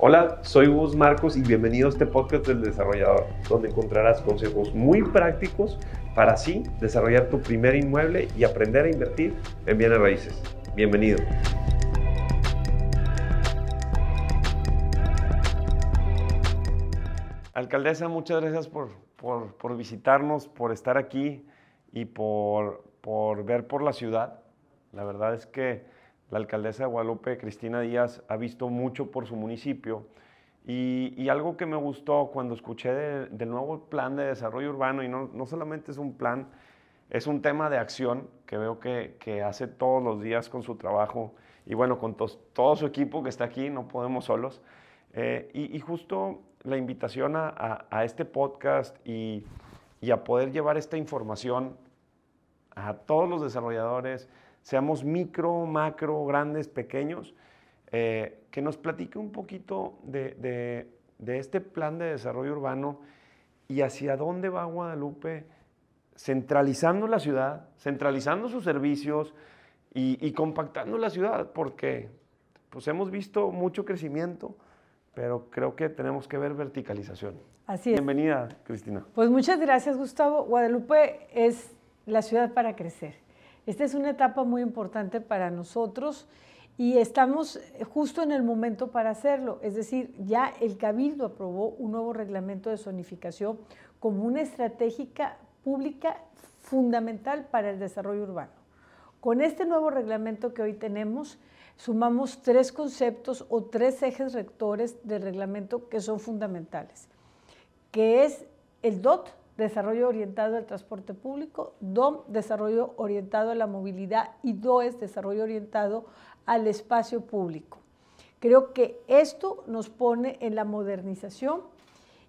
Hola, soy Gus Marcos y bienvenido a este podcast del desarrollador, donde encontrarás consejos muy prácticos para así desarrollar tu primer inmueble y aprender a invertir en bienes raíces. Bienvenido. Alcaldesa, muchas gracias por, por, visitarnos, por estar aquí y por, por ver por la ciudad. La verdad es que la alcaldesa de Guadalupe, Cristina Díaz, ha visto mucho por su municipio. Y, algo que me gustó cuando escuché del nuevo plan de desarrollo urbano, y no, solamente es un plan, es un tema de acción que veo que, hace todos los días con su trabajo y bueno, con todo su equipo que está aquí, no podemos solos. Eh, y, justo la invitación a, este podcast y, y a poder llevar esta información a todos los desarrolladores, seamos micro, macro, grandes, pequeños, eh, que nos platique un poquito de, este plan de desarrollo urbano y hacia dónde va Guadalupe centralizando la ciudad, centralizando sus servicios y, compactando la ciudad, porque pues hemos visto mucho crecimiento, pero creo que tenemos que ver verticalización. Así es. Bienvenida, Cristina. Pues muchas gracias, Gustavo. Guadalupe es la ciudad para crecer. Esta es una etapa muy importante para nosotros y estamos justo en el momento para hacerlo. Es decir, ya el Cabildo aprobó un nuevo reglamento de zonificación como una estratégica pública fundamental para el desarrollo urbano. Con este nuevo reglamento que hoy tenemos, sumamos tres conceptos o tres ejes rectores del reglamento que son fundamentales, que es el DOT, desarrollo orientado al transporte público, DOM, desarrollo orientado a la movilidad y DOES, desarrollo orientado al espacio público. Creo que esto nos pone en la modernización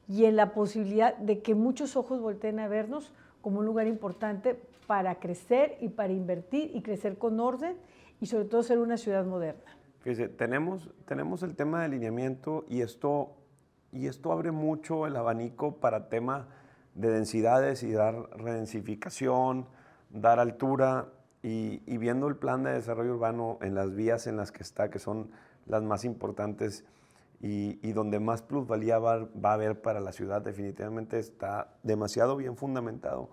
y en la posibilidad de que muchos ojos volteen a vernos como un lugar importante para crecer y para invertir y crecer con orden y sobre todo ser una ciudad moderna. Fíjese, tenemos, tenemos el tema de alineamiento y esto, y esto abre mucho el abanico para tema de densidades y dar redensificación, dar altura y, viendo el plan de desarrollo urbano en las vías en las que está, que son las más importantes y, donde más plusvalía va, va, a haber para la ciudad, definitivamente está demasiado bien fundamentado.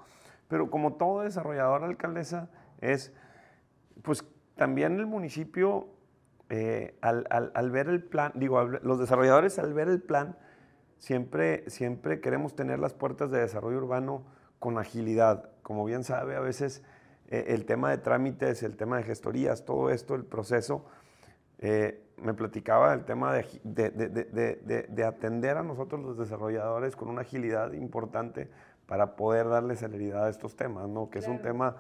Pero como todo desarrollador, alcaldesa, es, pues también el municipio, eh, al, ver el plan, digo, los desarrolladores al ver el plan, siempre, siempre queremos tener las puertas de desarrollo urbano con agilidad. Como bien sabe, a veces eh, el tema de trámites, el tema de gestorías, todo esto, el proceso, eh, me platicaba el tema de, de, atender a nosotros los desarrolladores con una agilidad importante para poder darle celeridad a estos temas, ¿no? que es un tema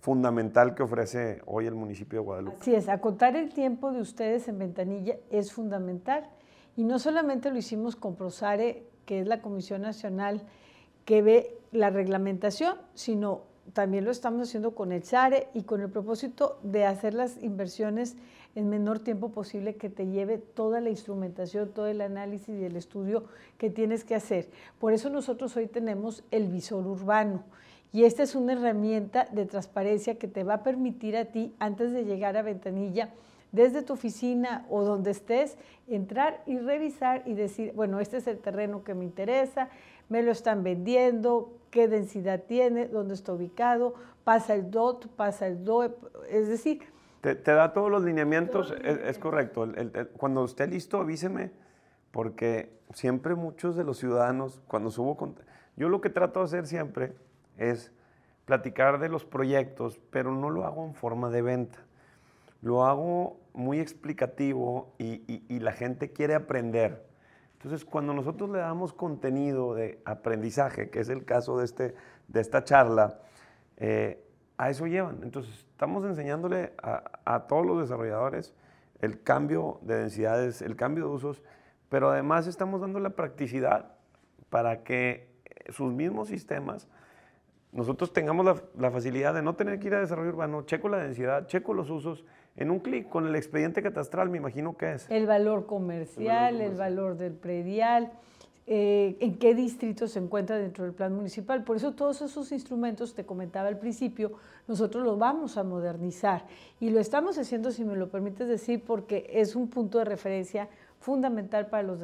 fundamental que ofrece hoy el municipio de Guadalupe. Así es, acotar el tiempo de ustedes en ventanilla es fundamental y no solamente lo hicimos con Prosare, que es la Comisión Nacional que ve la reglamentación, sino también lo estamos haciendo con el SARE y con el propósito de hacer las inversiones en menor tiempo posible que te lleve toda la instrumentación, todo el análisis y el estudio que tienes que hacer. Por eso nosotros hoy tenemos el visor urbano y esta es una herramienta de transparencia que te va a permitir a ti, antes de llegar a ventanilla, desde tu oficina o donde estés, entrar y revisar y decir, bueno, este es el terreno que me interesa, me lo están vendiendo, qué densidad tiene, dónde está ubicado, pasa el DOT, pasa el DOE, es decir... Te, da todos los lineamientos, es, correcto. cuando esté listo, avíseme, porque siempre muchos de los ciudadanos, cuando subo... yo lo que trato de hacer siempre es platicar de los proyectos, pero no lo hago en forma de venta lo hago muy explicativo y, la gente quiere aprender. Entonces, cuando nosotros le damos contenido de aprendizaje, que es el caso de, este, de esta charla, eh, a eso llevan. Entonces, estamos enseñándole a, todos los desarrolladores el cambio de densidades, el cambio de usos, pero además estamos dando la practicidad para que sus mismos sistemas, nosotros tengamos la, la facilidad de no tener que ir a desarrollo urbano, checo la densidad, checo los usos, en un clic con el expediente catastral, me imagino que es. El valor comercial, el valor, del predial, eh, en qué distrito se encuentra dentro del plan municipal. Por eso todos esos instrumentos, te comentaba al principio, nosotros los vamos a modernizar y lo estamos haciendo, si me lo permites decir, porque es un punto de referencia fundamental para los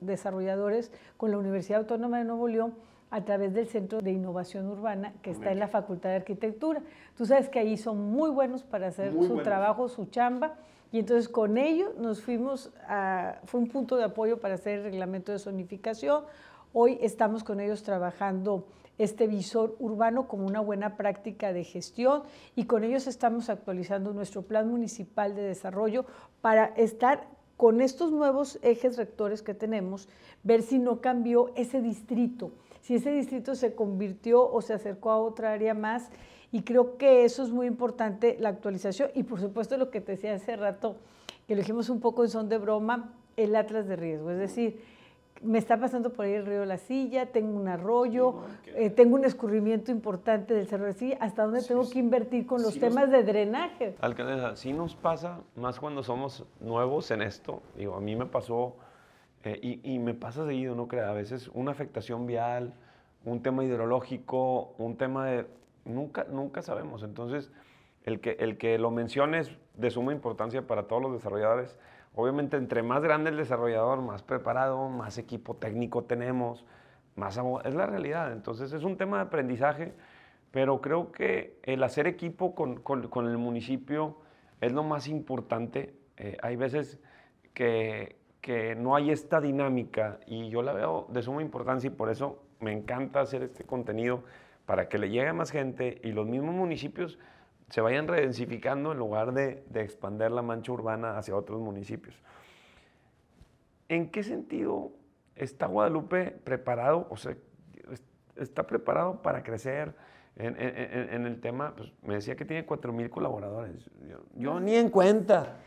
desarrolladores con la Universidad Autónoma de Nuevo León a través del Centro de Innovación Urbana que está en la Facultad de Arquitectura. Tú sabes que ahí son muy buenos para hacer su trabajo, su chamba. Y entonces con ellos nos fuimos a, fue un punto de apoyo para hacer el reglamento de zonificación. Hoy estamos con ellos trabajando este visor urbano como una buena práctica de gestión y con ellos estamos actualizando nuestro plan municipal de desarrollo para estar con estos nuevos ejes rectores que tenemos, ver si no cambió ese distrito, si ese distrito se convirtió o se acercó a otra área más. Y creo que eso es muy importante, la actualización. Y por supuesto lo que te decía hace rato, que lo dijimos un poco en son de broma, el atlas de riesgo. Es decir, me está pasando por ahí el río La Silla, tengo un arroyo, eh, tengo un escurrimiento importante del Cerro de Silla, hasta dónde tengo que invertir con los temas de drenaje. Alcaldesa, sí nos pasa, más cuando somos nuevos en esto, digo, a mí me pasó, eh, y, y, me pasa seguido, no crea, a veces una afectación vial, un tema hidrológico, un tema de, nunca, nunca sabemos, entonces el que, el que lo menciones de suma importancia para todos los desarrolladores, Obviamente, entre más grande el desarrollador, más preparado, más equipo técnico tenemos, más es la realidad. Entonces, es un tema de aprendizaje, pero creo que el hacer equipo con, con, el municipio es lo más importante. Eh, hay veces que, que no hay esta dinámica y yo la veo de suma importancia y por eso me encanta hacer este contenido para que le llegue a más gente y los mismos municipios se vayan redensificando en lugar de, de expandir la mancha urbana hacia otros municipios. ¿En qué sentido está Guadalupe preparado, o sea, está preparado para crecer en, el tema? Pues me decía que tiene 4.000 colaboradores. Yo, ni en cuenta.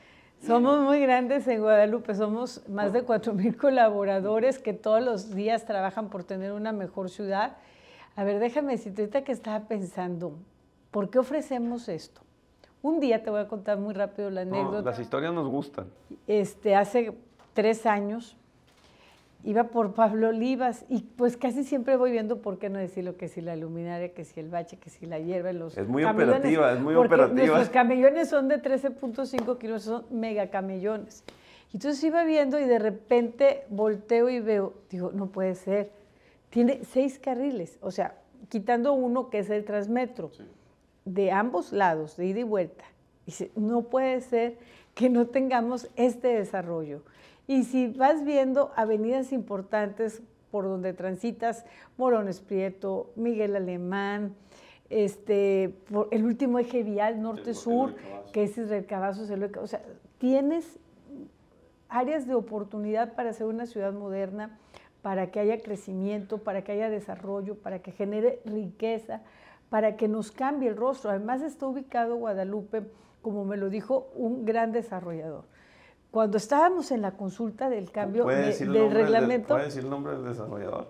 Somos muy grandes en Guadalupe, somos más de 4.000 colaboradores que todos los días trabajan por tener una mejor ciudad. A ver, déjame decirte, ahorita que estaba pensando, ¿Por qué ofrecemos esto? Un día te voy a contar muy rápido la anécdota. las historias nos gustan. Este, hace tres años iba por Pablo Olivas y pues casi siempre voy viendo por qué no decirlo, que si la luminaria, que si el bache, que si la hierba, los Es muy operativa, es muy operativa. Los camellones son de 13.5 kilómetros, son mega camellones. Entonces iba viendo y de repente volteo y veo, digo, no puede ser, tiene seis carriles, o sea, quitando uno que es el transmetro. Sí de ambos lados, de ida y vuelta. Dice, no puede ser que no tengamos este desarrollo. Y si vas viendo avenidas importantes por donde transitas, Morones Prieto, Miguel Alemán, este, por el último eje vial norte-sur, que es Israel Cavazos, o sea, tienes áreas de oportunidad para ser una ciudad moderna, para que haya crecimiento, para que haya desarrollo, para que genere riqueza, para que nos cambie el rostro. Además está ubicado Guadalupe, como me lo dijo un gran desarrollador. Cuando estábamos en la consulta del cambio del reglamento... ¿Puede decir el nombre del desarrollador?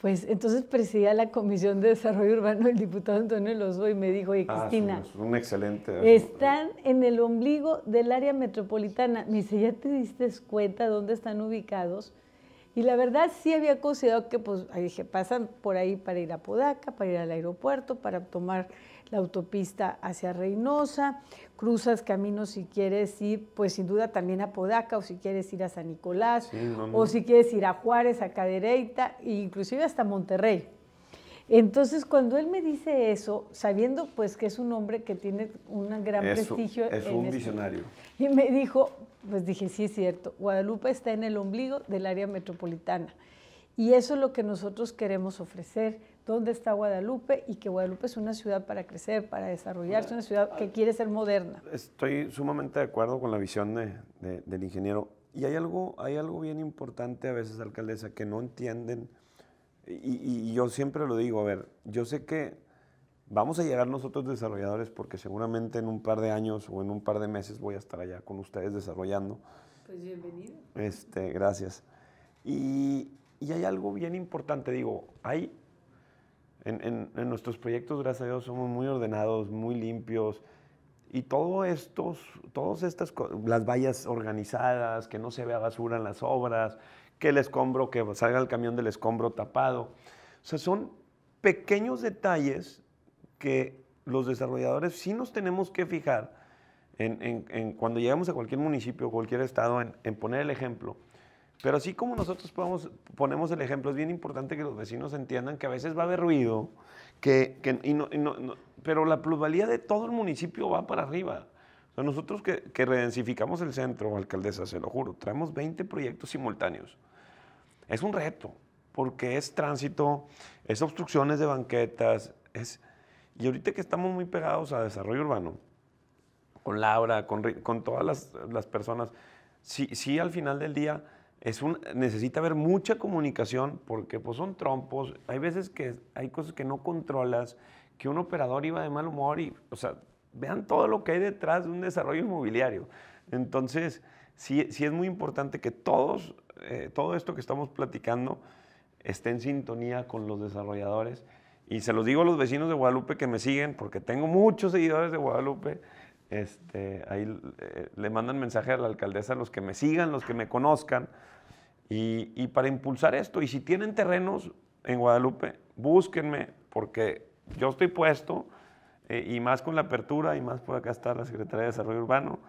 Pues entonces presidía la Comisión de Desarrollo Urbano el diputado Antonio Lozo y me dijo, oye ah, Cristina, un excelente... Están en el ombligo del área metropolitana. Me dice, ¿ya te diste cuenta dónde están ubicados? Y la verdad sí había considerado que, pues, ahí dije, pasan por ahí para ir a Podaca, para ir al aeropuerto, para tomar la autopista hacia Reynosa, cruzas caminos si quieres ir, pues sin duda también a Podaca, o si quieres ir a San Nicolás, o si quieres ir a Juárez, a Cadereyta, e inclusive hasta Monterrey. Entonces, cuando él me dice eso, sabiendo pues que es un hombre que tiene un gran prestigio. Es un visionario. Y me dijo, pues dije, sí es cierto, Guadalupe está en el ombligo del área metropolitana. Y eso es lo que nosotros queremos ofrecer. ¿Dónde está Guadalupe? Y que Guadalupe es una ciudad para crecer, para desarrollarse, una ciudad que quiere ser moderna. Estoy sumamente de acuerdo con la visión del ingeniero. Y hay algo, hay algo bien importante a veces, alcaldesa, que no entienden y, yo siempre lo digo, a ver, yo sé que vamos a llegar nosotros desarrolladores porque seguramente en un par de años o en un par de meses voy a estar allá con ustedes desarrollando. Pues bienvenido. Este, gracias. Y, y hay algo bien importante, digo, hay en, en, nuestros proyectos, gracias a Dios, somos muy ordenados, muy limpios. Y todo estos, todas estas, las vallas organizadas, que no se vea basura en las obras, que el escombro, que salga el camión del escombro tapado. O sea, son pequeños detalles que los desarrolladores sí nos tenemos que fijar en, cuando llegamos a cualquier municipio, cualquier estado, en, poner el ejemplo. Pero así como nosotros podemos, ponemos el ejemplo, es bien importante que los vecinos entiendan que a veces va a haber ruido, que, pero la plusvalía de todo el municipio va para arriba. nosotros que, que redensificamos el centro, alcaldesa, se lo juro, traemos 20 proyectos simultáneos. Es un reto, porque es tránsito, es obstrucciones de banquetas, es... Y ahorita que estamos muy pegados a desarrollo urbano, con Laura, con, con todas las, las, personas, sí, sí al final del día es un, necesita haber mucha comunicación porque pues son trompos, hay veces que hay cosas que no controlas, que un operador iba de mal humor y, o sea, vean todo lo que hay detrás de un desarrollo inmobiliario. Entonces, sí, sí es muy importante que todos, eh, todo esto que estamos platicando esté en sintonía con los desarrolladores. Y se los digo a los vecinos de Guadalupe que me siguen, porque tengo muchos seguidores de Guadalupe. Este, ahí eh, le mandan mensaje a la alcaldesa, los que me sigan, los que me conozcan, y, para impulsar esto. Y si tienen terrenos en Guadalupe, búsquenme, porque yo estoy puesto, eh, y más con la apertura, y más por acá está la Secretaría de Desarrollo Urbano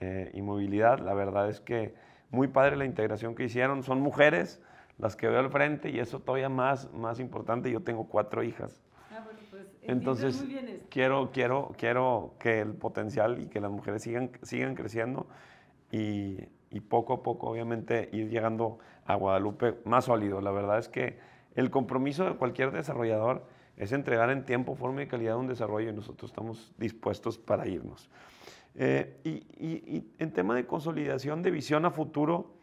eh, y Movilidad. La verdad es que muy padre la integración que hicieron. Son mujeres las que veo al frente, y eso todavía más, más importante. Yo tengo cuatro hijas. Entonces, quiero, quiero, quiero que el potencial y que las mujeres sigan, sigan creciendo y, y, poco a poco, obviamente, ir llegando a Guadalupe más sólido. La verdad es que el compromiso de cualquier desarrollador es entregar en tiempo, forma y calidad un desarrollo y nosotros estamos dispuestos para irnos. Eh, y, y, en tema de consolidación de visión a futuro,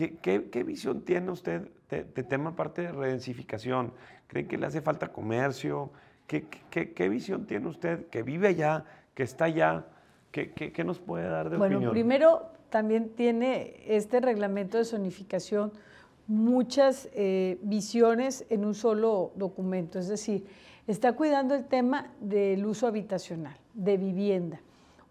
¿qué, qué, qué visión tiene usted de, de, tema parte de redensificación? ¿Cree que le hace falta comercio? ¿Qué, visión tiene usted que vive allá, que está allá? ¿Qué, nos puede dar de opinión? Bueno, primero también tiene este reglamento de zonificación muchas eh, visiones en un solo documento, es decir, está cuidando el tema del uso habitacional, de vivienda.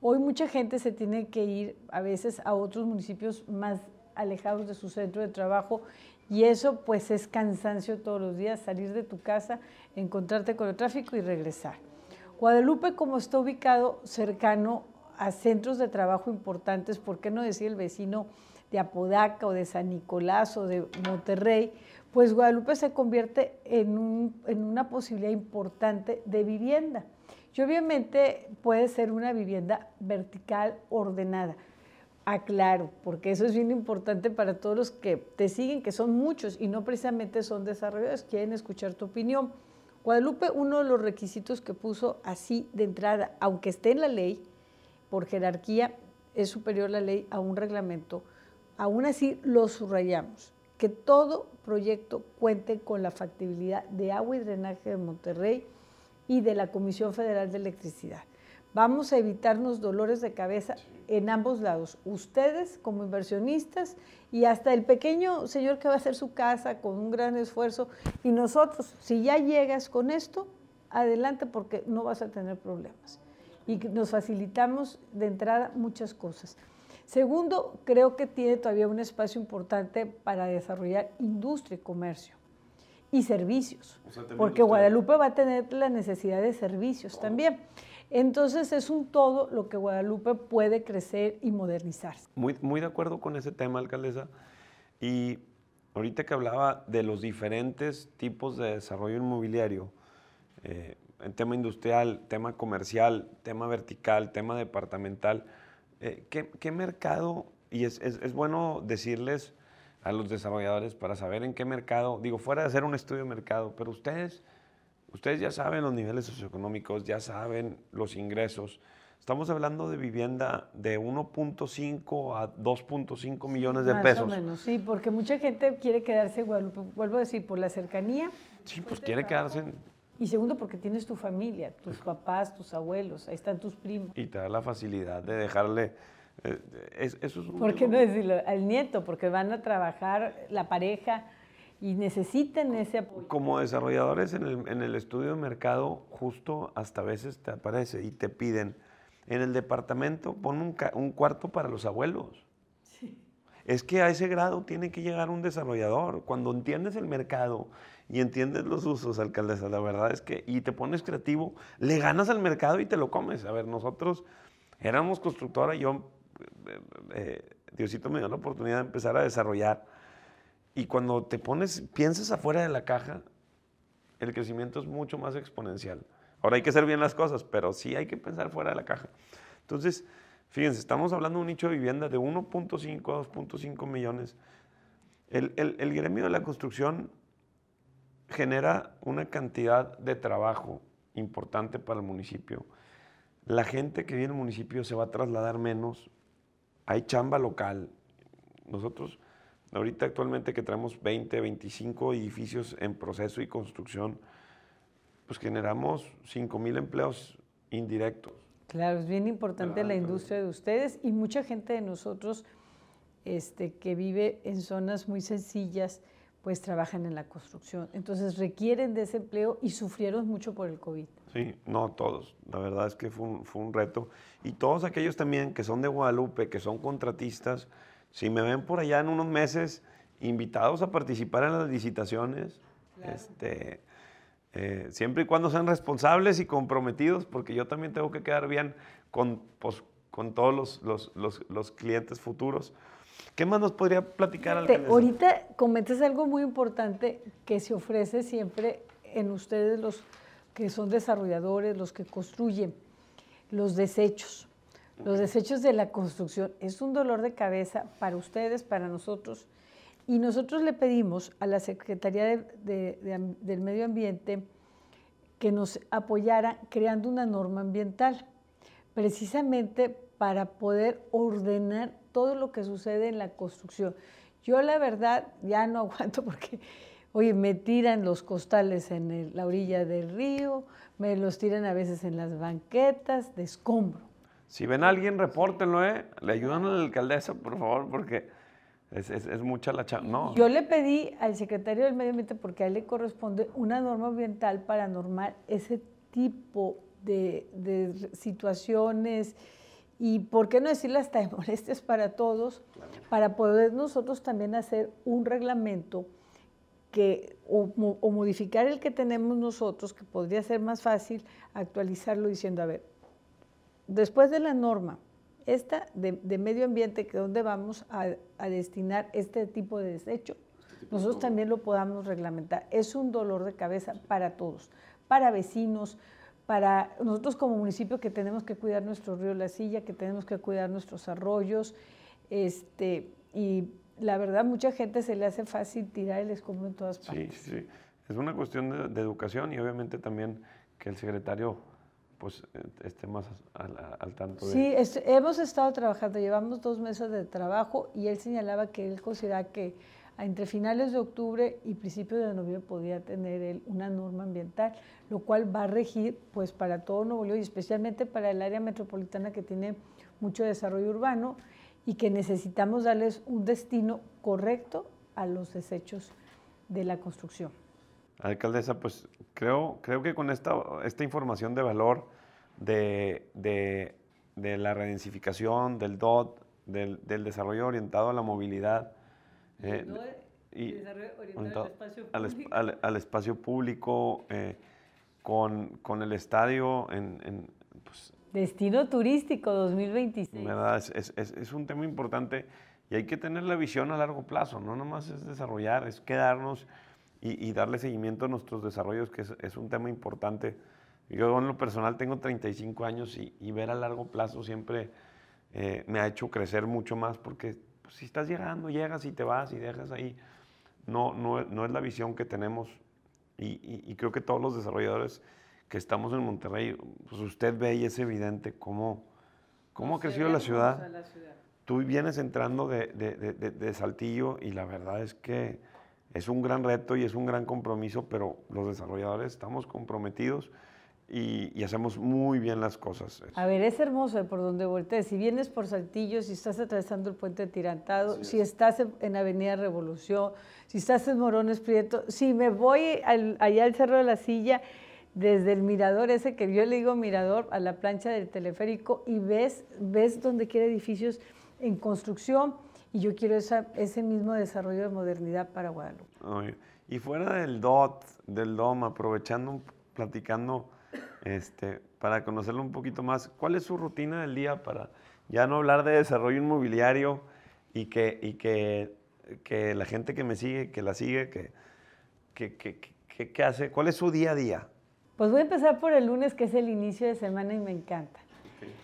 Hoy mucha gente se tiene que ir a veces a otros municipios más alejados de su centro de trabajo y eso pues es cansancio todos los días, salir de tu casa, encontrarte con el tráfico y regresar. Guadalupe como está ubicado cercano a centros de trabajo importantes, ¿por qué no decir el vecino de Apodaca o de San Nicolás o de Monterrey? Pues Guadalupe se convierte en, en una posibilidad importante de vivienda. Y obviamente puede ser una vivienda vertical ordenada aclaro, porque eso es bien importante para todos los que te siguen, que son muchos y no precisamente son desarrolladores, quieren escuchar tu opinión. Guadalupe, uno de los requisitos que puso así de entrada, aunque esté en la ley, por jerarquía es superior la ley a un reglamento, aún así lo subrayamos, que todo proyecto cuente con la factibilidad de agua y drenaje de Monterrey y de la Comisión Federal de Electricidad. Vamos a evitarnos dolores de cabeza en ambos lados, ustedes como inversionistas y hasta el pequeño señor que va a hacer su casa con un gran esfuerzo y nosotros, si ya llegas con esto, adelante porque no vas a tener problemas. Y nos facilitamos de entrada muchas cosas. Segundo, creo que tiene todavía un espacio importante para desarrollar industria y comercio y servicios, porque Guadalupe va a tener la necesidad de servicios también. Entonces es un todo lo que Guadalupe puede crecer y modernizarse. Muy, muy de acuerdo con ese tema, alcaldesa. Y ahorita que hablaba de los diferentes tipos de desarrollo inmobiliario, eh, en tema industrial, tema comercial, tema vertical, tema departamental, eh, ¿qué, mercado, y es, es, bueno decirles a los desarrolladores para saber en qué mercado, digo, fuera de hacer un estudio de mercado, pero ustedes Ustedes ya saben los niveles socioeconómicos, ya saben los ingresos. Estamos hablando de vivienda de 1.5 a 2.5 millones de pesos. Más o menos, sí, porque mucha gente quiere quedarse en Guadalupe. Vuelvo a decir, por la cercanía. Sí, pues quiere quedarse en... Y segundo, porque tienes tu familia, tus papás, tus abuelos, ahí están tus primos. Y te da la facilidad de dejarle... Eh, eso es un ¿Por qué no decirlo? Al nieto, porque van a trabajar la pareja y necesiten ese apoyo. Como desarrolladores en el, en el estudio de mercado, justo hasta a veces te aparece y te piden, en el departamento pon un, un cuarto para los abuelos. Sí. Es que a ese grado tiene que llegar un desarrollador. Cuando entiendes el mercado y entiendes los usos, alcaldesa, la verdad es que, y te pones creativo, le ganas al mercado y te lo comes. A ver, nosotros éramos constructora yo, eh, eh, Diosito me dio la oportunidad de empezar a desarrollar. Y cuando te pones, piensas afuera de la caja, el crecimiento es mucho más exponencial. Ahora hay que hacer bien las cosas, pero sí hay que pensar fuera de la caja. Entonces, fíjense, estamos hablando de un nicho de vivienda de 1.5 a 2.5 millones. El, el, gremio de la construcción genera una cantidad de trabajo importante para el municipio. La gente que vive en el municipio se va a trasladar menos. Hay chamba local. Nosotros, ahorita actualmente que traemos 20, 25 edificios en proceso y construcción, pues generamos 5 mil empleos indirectos. Claro, es bien importante la industria de ustedes y mucha gente de nosotros este, que vive en zonas muy sencillas, pues trabajan en la construcción. Entonces requieren de ese empleo y sufrieron mucho por el COVID. Sí, no todos. La verdad es que fue un, fue un reto. Y todos aquellos también que son de Guadalupe, que son contratistas, si me ven por allá en unos meses invitados a participar en las licitaciones, este, eh, siempre y cuando sean responsables y comprometidos, porque yo también tengo que quedar bien con, pues, con todos los, los, los, clientes futuros. ¿Qué más nos podría platicar? ahorita comentas algo muy importante que se ofrece siempre en ustedes los que son desarrolladores, los que construyen, los desechos. Los desechos de la construcción es un dolor de cabeza para ustedes, para nosotros y nosotros le pedimos a la Secretaría del Medio Ambiente que nos apoyara creando una norma ambiental, precisamente para poder ordenar todo lo que sucede en la construcción. Yo la verdad ya no aguanto porque, oye, me tiran los costales en la orilla del río, me los tiran a veces en las banquetas de escombro. Si ven a alguien, repórtenlo, ¿eh? Le ayudan a la alcaldesa, por favor, porque es, mucha la chamba. No. Yo le pedí al secretario del Medio Ambiente, porque a él le corresponde una norma ambiental para normar ese tipo de, situaciones y, ¿por qué no decirle hasta de molestias para todos? Para poder nosotros también hacer un reglamento que, o, o, modificar el que tenemos nosotros, que podría ser más fácil actualizarlo diciendo, a ver, después de la norma, esta de, medio ambiente, que donde vamos a, destinar este tipo de desecho, este nosotros también lo podamos reglamentar. Es un dolor de cabeza para todos, para vecinos, para nosotros como municipio que tenemos que cuidar nuestro río La Silla, que tenemos que cuidar nuestros arroyos, este, y la verdad mucha gente se le hace fácil tirar el escombro en todas partes. Sí, sí, es una cuestión de educación y obviamente también que el secretario pues eh, esté más al, tanto de... Sí, hemos estado trabajando, llevamos dos meses de trabajo y él señalaba que él consideraba que entre finales de octubre y principios de noviembre podía tener él una norma ambiental, lo cual va a regir pues para todo Nuevo León y especialmente para el área metropolitana que tiene mucho desarrollo urbano y que necesitamos darles un destino correcto a los desechos de la construcción. Alcaldesa, pues creo, creo que con esta, esta información de valor de, de, la redensificación, del DOT, del, del, desarrollo orientado a la movilidad. Eh, y desarrollo orientado al espacio público. Al, espacio público eh, con, con, el estadio en... en pues, Destino turístico 2026. ¿verdad? Es, es, es, un tema importante y hay que tener la visión a largo plazo, no nomás es desarrollar, es quedarnos y, darle seguimiento a nuestros desarrollos, que es, un tema importante. Yo en lo personal tengo 35 años y, ver a largo plazo siempre eh, me ha hecho crecer mucho más porque pues, si estás llegando, llegas y te vas y dejas ahí, no, no, no es la visión que tenemos y, creo que todos los desarrolladores que estamos en Monterrey, pues usted ve y es evidente cómo, cómo ha crecido la ciudad. Tú vienes entrando de, de, de Saltillo y la verdad es que es un gran reto y es un gran compromiso, pero los desarrolladores estamos comprometidos y, hacemos muy bien las cosas. A ver, es hermoso por donde voltees. Si vienes por Saltillo, si estás atravesando el puente Tirantado, si estás en Avenida Revolución, si estás en Morones Prieto, si me voy allá al Cerro de la Silla, desde el mirador ese que yo le digo mirador, a la plancha del teleférico, y ves, ves donde quiera edificios en construcción y yo quiero ese mismo desarrollo de modernidad para Guadalupe. y fuera del DOT, del DOM, aprovechando, platicando este, para conocerlo un poquito más. ¿Cuál es su rutina del día para ya no hablar de desarrollo inmobiliario y que, y que, que la gente que me sigue, que la sigue, que, que, que, que hace? ¿Cuál es su día a día? Pues voy a empezar por el lunes, que es el inicio de semana y me encanta.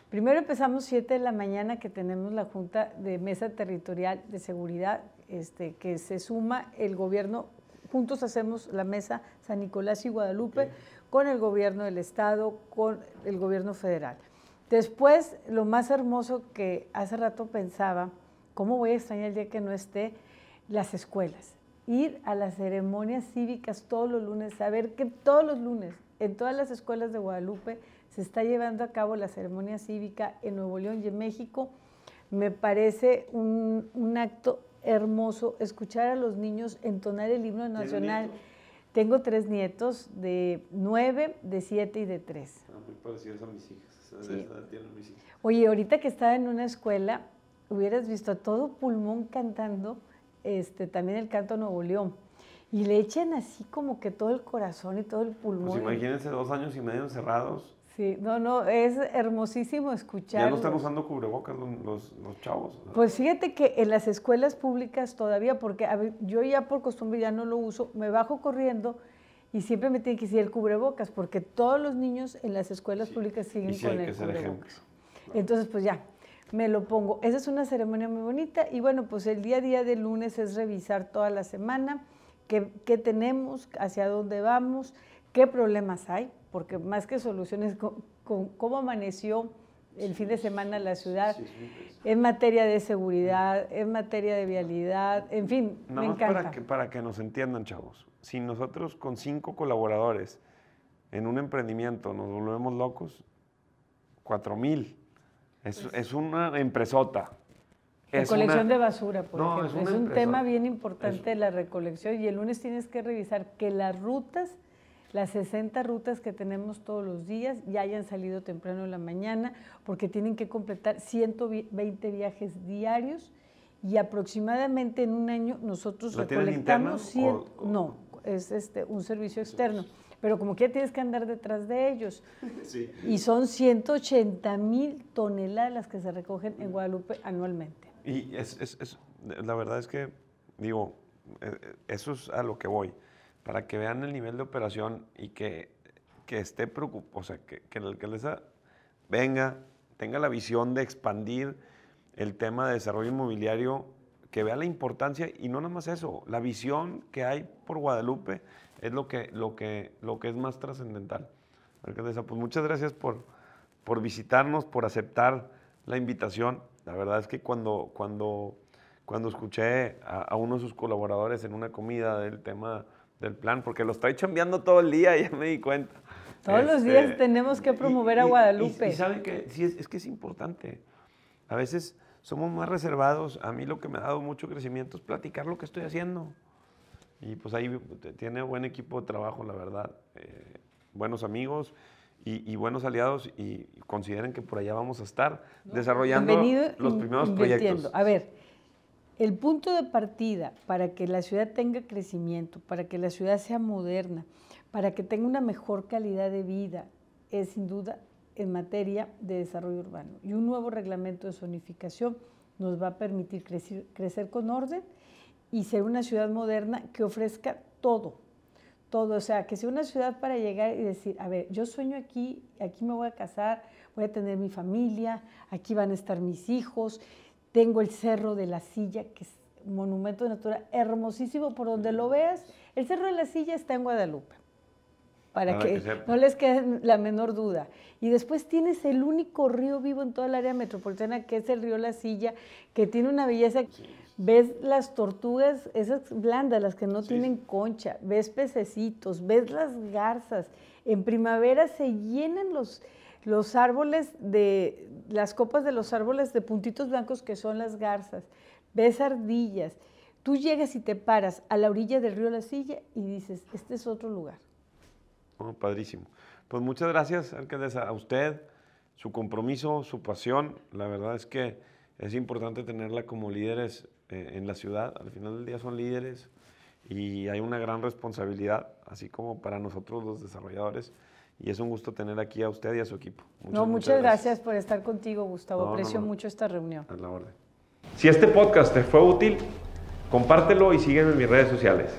Primero empezamos 7 de la mañana que tenemos la Junta de Mesa Territorial de Seguridad, este, que se suma el gobierno, juntos hacemos la mesa San Nicolás y Guadalupe con el gobierno del Estado, con el gobierno federal. Después, lo más hermoso que hace rato pensaba, ¿cómo voy a extrañar el día que no esté? Las escuelas. Ir a las ceremonias cívicas todos los lunes, saber que todos los lunes en todas las escuelas de Guadalupe se está llevando a cabo la ceremonia cívica en Nuevo León y en México. Me parece un, acto hermoso escuchar a los niños entonar el himno nacional. Tengo tres nietos de nueve, de siete y de tres. Ah, muy parecidos a mis hijas. Oye, ahorita que estaba en una escuela, hubieras visto a todo pulmón cantando este, también el canto Nuevo León y le echan así como que todo el corazón y todo el pulmón. Pues imagínense dos años y medio encerrados. Sí, no, no, es hermosísimo escuchar. Ya no están usando cubrebocas los, los, chavos. Pues fíjate que en las escuelas públicas todavía, porque yo ya por costumbre ya no lo uso, me bajo corriendo y siempre me tiene que decir el cubrebocas, porque todos los niños en las escuelas públicas siguen con el cubrebocas. Entonces, pues ya, me lo pongo. Esa es una ceremonia muy bonita y bueno, pues el día a día de lunes es revisar toda la semana qué, tenemos, hacia dónde vamos, qué problemas hay, porque más que soluciones, cómo amaneció el fin de semana la ciudad, en materia de seguridad, en materia de vialidad, en fin, me encanta. Para que, para que nos entiendan, chavos, si nosotros con cinco colaboradores en un emprendimiento nos volvemos locos, cuatro mil, es, pues es una empresota. Recolección de basura, por ejemplo. Es, un tema bien importante la recolección y el lunes tienes que revisar que las rutas, las 60 rutas que tenemos todos los días, ya hayan salido temprano en la mañana, porque tienen que completar 120 viajes diarios y aproximadamente en un año nosotros recolectamos 100, no, es este un servicio externo. Pero como que tienes que andar detrás de ellos. Y son 180 mil toneladas las que se recogen en Guadalupe anualmente. Y es, es, es, la verdad es que, digo, eh, eso es a lo que voy, para que vean el nivel de operación y que, que esté preocupado, o sea, que, que la alcaldesa venga, tenga la visión de expandir el tema de desarrollo inmobiliario, que vea la importancia y no nada más eso, la visión que hay por Guadalupe es lo que, lo que, lo que es más trascendental. Alcaldesa, pues muchas gracias por, por visitarnos, por aceptar la invitación. La verdad es que cuando, cuando, cuando escuché a, uno de sus colaboradores en una comida del tema del plan, porque lo estoy chambeando todo el día, ya me di cuenta. Todos los días este, tenemos que promover a Guadalupe. Y, saben que sí, es, que es importante. A veces somos más reservados. A mí lo que me ha dado mucho crecimiento es platicar lo que estoy haciendo. Y pues ahí tiene buen equipo de trabajo, la verdad. Eh, buenos amigos y, buenos aliados y consideren que por allá vamos a estar desarrollando los primeros proyectos. A ver, el punto de partida para que la ciudad tenga crecimiento, para que la ciudad sea moderna, para que tenga una mejor calidad de vida, es sin duda en materia de desarrollo urbano. Y un nuevo reglamento de zonificación nos va a permitir crecer, crecer con orden y ser una ciudad moderna que ofrezca todo, todo, o sea, que sea una ciudad para llegar y decir, a ver, yo sueño aquí, aquí me voy a casar, voy a tener mi familia, aquí van a estar mis hijos, tengo el Cerro de la Silla, que es un monumento de natura hermosísimo por donde lo veas. El Cerro de la Silla está en Guadalupe, para que, no les quede la menor duda. Y después tienes el único río vivo en toda el área metropolitana, que es el río La Silla, que tiene una belleza ves las tortugas, esas blandas, las que no tienen concha, ves pececitos, ves las garzas. En primavera se llenan los, los árboles de, las copas de los árboles de puntitos blancos que son las garzas, ves ardillas. Tú llegas y te paras a la orilla del río La Silla y dices, este es otro lugar. Oh, padrísimo. Pues muchas gracias, alcaldesa, a usted, su compromiso, su pasión. La verdad es que es importante tenerla como líderes eh, en la ciudad, al final del día son líderes y hay una gran responsabilidad, así como para nosotros los desarrolladores, y es un gusto tener aquí a usted y a su equipo. no, muchas, gracias. por estar contigo, Gustavo. Aprecio mucho esta reunión. A la orden. Si este podcast te fue útil, compártelo y sígueme en mis redes sociales.